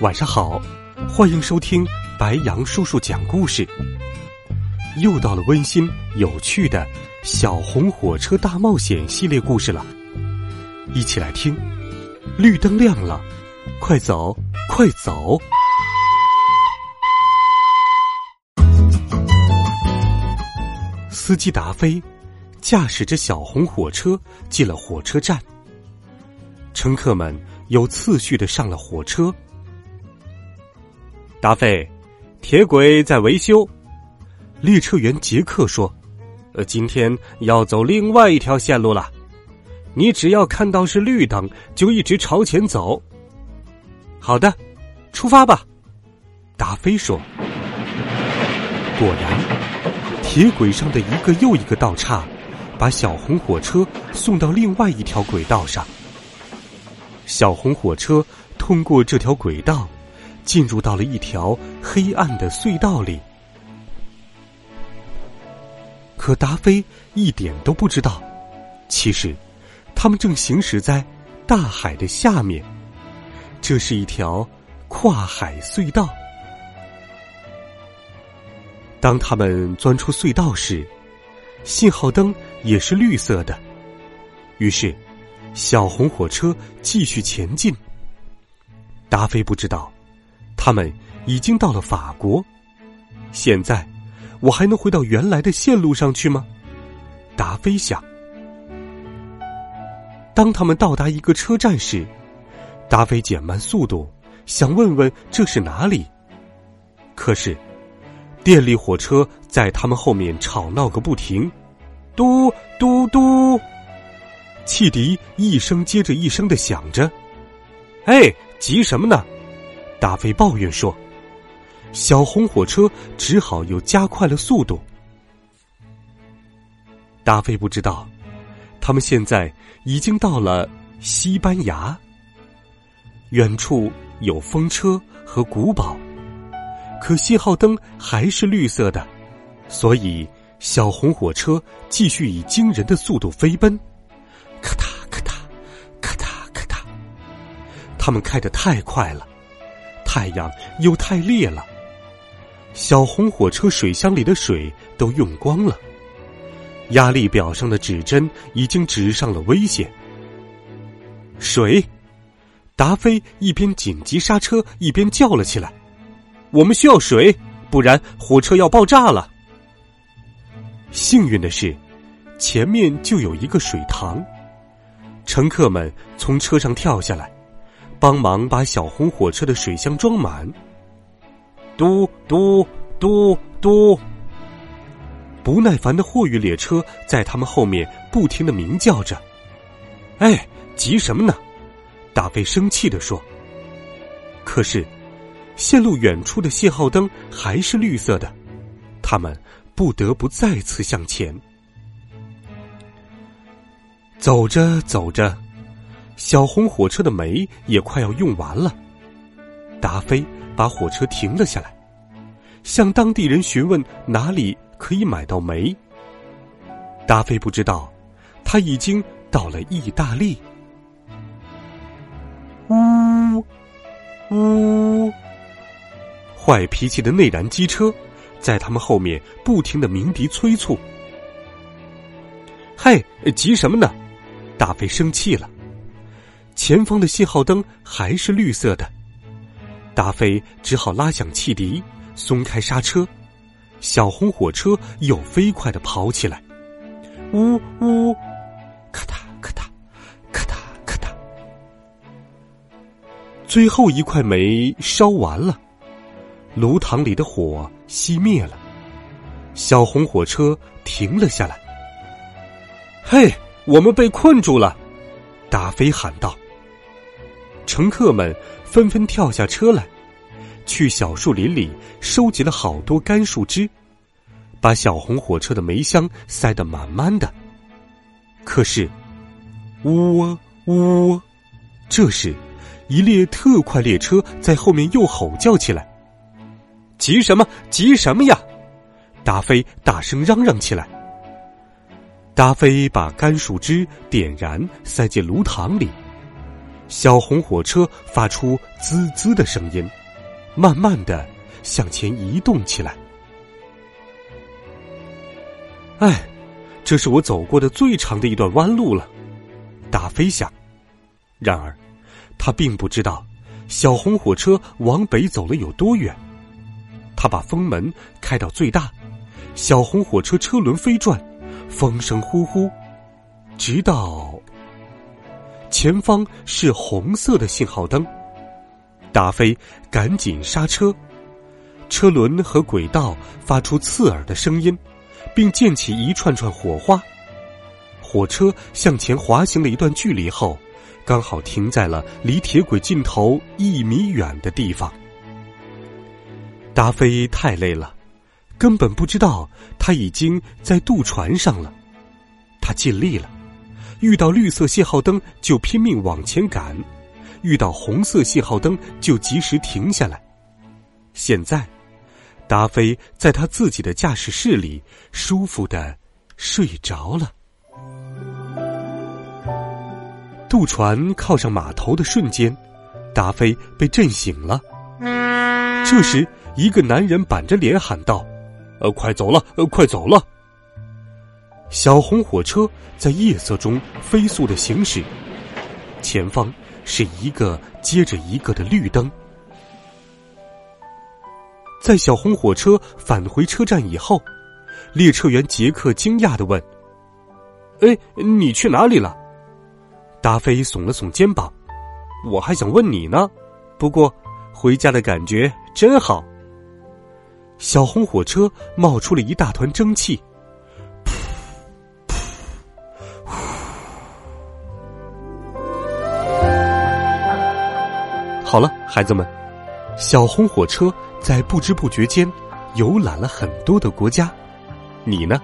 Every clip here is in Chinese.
晚上好！欢迎收听白杨叔叔讲故事。又到了温馨有趣的《小红火车大冒险》系列故事了，一起来听。绿灯亮了，快走，快走！司机达飞驾驶着小红火车进了火车站，乘客们。有次序的上了火车。达菲，铁轨在维修。列车员杰克说：“呃，今天要走另外一条线路了。你只要看到是绿灯，就一直朝前走。”好的，出发吧。达菲说。果然，铁轨上的一个又一个道岔，把小红火车送到另外一条轨道上。小红火车通过这条轨道，进入到了一条黑暗的隧道里。可达菲一点都不知道，其实他们正行驶在大海的下面。这是一条跨海隧道。当他们钻出隧道时，信号灯也是绿色的。于是。小红火车继续前进。达菲不知道，他们已经到了法国。现在，我还能回到原来的线路上去吗？达菲想。当他们到达一个车站时，达菲减慢速度，想问问这是哪里。可是，电力火车在他们后面吵闹个不停，嘟嘟嘟。汽笛一声接着一声的响着，哎，急什么呢？达菲抱怨说。小红火车只好又加快了速度。达菲不知道，他们现在已经到了西班牙。远处有风车和古堡，可信号灯还是绿色的，所以小红火车继续以惊人的速度飞奔。咔嗒咔嗒，咔嗒咔嗒。他们开得太快了，太阳又太烈了。小红火车水箱里的水都用光了，压力表上的指针已经指上了危险。水，达菲一边紧急刹车一边叫了起来：“我们需要水，不然火车要爆炸了。”幸运的是，前面就有一个水塘。乘客们从车上跳下来，帮忙把小红火车的水箱装满。嘟嘟嘟嘟，不耐烦的货运列车在他们后面不停的鸣叫着。哎，急什么呢？大飞生气的说。可是，线路远处的信号灯还是绿色的，他们不得不再次向前。走着走着，小红火车的煤也快要用完了。达菲把火车停了下来，向当地人询问哪里可以买到煤。达菲不知道，他已经到了意大利。呜呜，坏脾气的内燃机车在他们后面不停的鸣笛催促。嘿，急什么呢？大飞生气了，前方的信号灯还是绿色的，达飞只好拉响汽笛，松开刹车，小红火车又飞快的跑起来，呜呜，咔嗒咔嗒，咔嗒咔嗒，最后一块煤烧完了，炉膛里的火熄灭了，小红火车停了下来，嘿。我们被困住了，达菲喊道。乘客们纷纷跳下车来，去小树林里收集了好多干树枝，把小红火车的煤箱塞得满满的。可是，呜呜，这时，一列特快列车在后面又吼叫起来：“急什么？急什么呀！”达菲大声嚷嚷起来。达菲把干树枝点燃，塞进炉膛里。小红火车发出滋滋的声音，慢慢的向前移动起来。哎，这是我走过的最长的一段弯路了，达菲想。然而，他并不知道小红火车往北走了有多远。他把风门开到最大，小红火车车轮飞转，风声呼呼，直到。前方是红色的信号灯，达菲赶紧刹车，车轮和轨道发出刺耳的声音，并溅起一串串火花。火车向前滑行了一段距离后，刚好停在了离铁轨尽头一米远的地方。达菲太累了，根本不知道他已经在渡船上了，他尽力了。遇到绿色信号灯就拼命往前赶，遇到红色信号灯就及时停下来。现在，达菲在他自己的驾驶室里舒服的睡着了。渡船靠上码头的瞬间，达菲被震醒了。这时，一个男人板着脸喊道：“呃，快走了，呃，快走了。”小红火车在夜色中飞速的行驶，前方是一个接着一个的绿灯。在小红火车返回车站以后，列车员杰克惊讶的问：“哎，你去哪里了？”达菲耸了耸肩膀：“我还想问你呢，不过回家的感觉真好。”小红火车冒出了一大团蒸汽。好了，孩子们，小红火车在不知不觉间游览了很多的国家。你呢？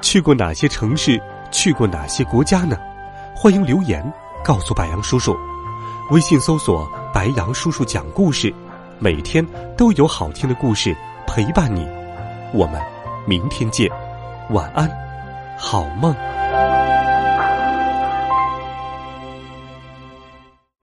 去过哪些城市？去过哪些国家呢？欢迎留言告诉白杨叔叔。微信搜索“白杨叔叔讲故事”，每天都有好听的故事陪伴你。我们明天见，晚安，好梦。